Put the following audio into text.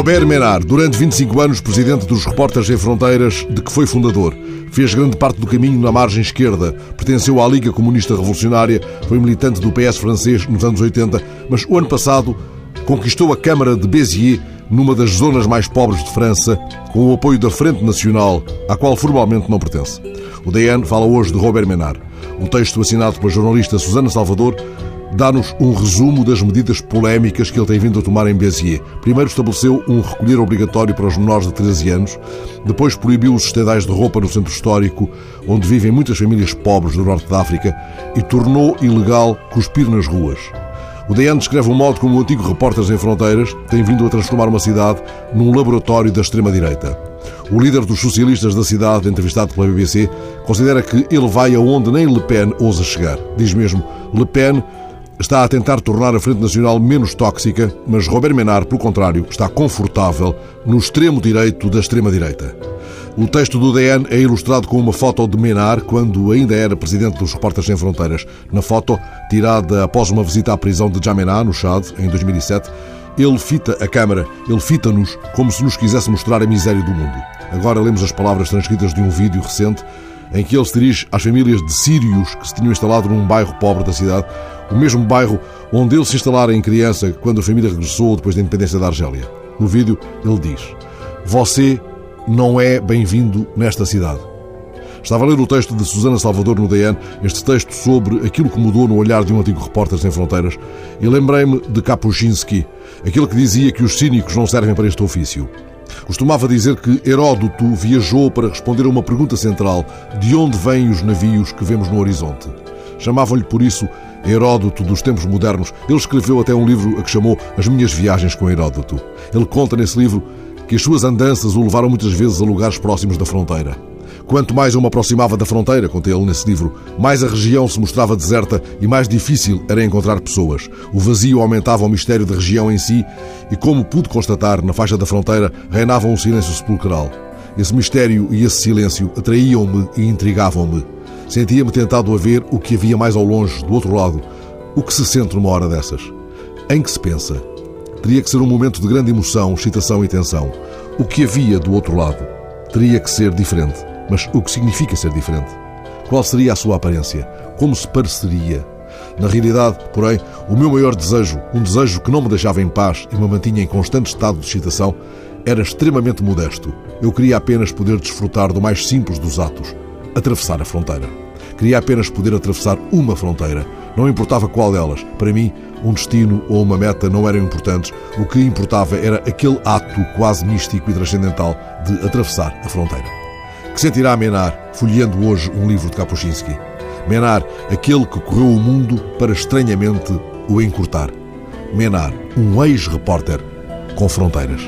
Robert Menard, durante 25 anos presidente dos Repórteres Sem Fronteiras, de que foi fundador. Fez grande parte do caminho na margem esquerda, pertenceu à Liga Comunista Revolucionária, foi militante do PS francês nos anos 80, mas o ano passado conquistou a Câmara de Béziers, numa das zonas mais pobres de França, com o apoio da Frente Nacional, à qual formalmente não pertence. O DN fala hoje de Robert Menard. O texto assinado pela jornalista Susana Salvador dá-nos um resumo das medidas polémicas que ele tem vindo a tomar em Béziers. Primeiro estabeleceu um recolher obrigatório para os menores de 13 anos, depois proibiu os estendais de roupa no centro histórico, onde vivem muitas famílias pobres do norte da África, e tornou ilegal cuspir nas ruas. O DN descreve um modo como o antigo Repórteres Sem Fronteiras tem vindo a transformar uma cidade num laboratório da extrema-direita. O líder dos socialistas da cidade, entrevistado pela BBC, considera que ele vai aonde nem Le Pen ousa chegar. Diz mesmo, Le Pen está a tentar tornar a Frente Nacional menos tóxica, mas Robert Menard, pelo contrário, está confortável no extremo direito da extrema-direita. O texto do DN é ilustrado com uma foto de Menard quando ainda era presidente dos Repórteres Sem Fronteiras. Na foto, tirada após uma visita à prisão de Jamená, no Chad, em 2007, ele fita a câmara, ele fita-nos como se nos quisesse mostrar a miséria do mundo. Agora lemos as palavras transcritas de um vídeo recente em que ele se dirige às famílias de sírios que se tinham instalado num bairro pobre da cidade, o mesmo bairro onde ele se instalara em criança quando a família regressou depois da independência da Argélia. No vídeo, ele diz: Você não é bem-vindo nesta cidade. Estava a ler o texto de Susana Salvador no DN, este texto sobre aquilo que mudou no olhar de um antigo repórter sem fronteiras, e lembrei-me de Kapuscinski, aquele que dizia que os cínicos não servem para este ofício. Costumava dizer que Heródoto viajou para responder a uma pergunta central: de onde vêm os navios que vemos no horizonte? Chamavam-lhe por isso Heródoto dos tempos modernos. Ele escreveu até um livro a que chamou As Minhas Viagens com Heródoto. Ele conta nesse livro que as suas andanças o levaram muitas vezes a lugares próximos da fronteira. Quanto mais eu me aproximava da fronteira, conta ele nesse livro, mais a região se mostrava deserta e mais difícil era encontrar pessoas. O vazio aumentava o mistério da região em si e, como pude constatar, na faixa da fronteira reinava um silêncio sepulcral. Esse mistério e esse silêncio atraíam-me e intrigavam-me. Sentia-me tentado a ver o que havia mais ao longe, do outro lado. O que se sente numa hora dessas? Em que se pensa? Teria que ser um momento de grande emoção, excitação e tensão. O que havia do outro lado? Teria que ser diferente. Mas o que significa ser diferente? Qual seria a sua aparência? Como se pareceria? Na realidade, porém, o meu maior desejo, um desejo que não me deixava em paz e me mantinha em constante estado de excitação, era extremamente modesto. Eu queria apenas poder desfrutar do mais simples dos atos, atravessar a fronteira. Queria apenas poder atravessar uma fronteira. Não importava qual delas. Para mim, um destino ou uma meta não eram importantes. O que importava era aquele ato quase místico e transcendental de atravessar a fronteira que sentirá Menard folheando hoje um livro de Kapuscinski. Menard, aquele que correu o mundo para estranhamente o encurtar. Menard, um ex-repórter com fronteiras.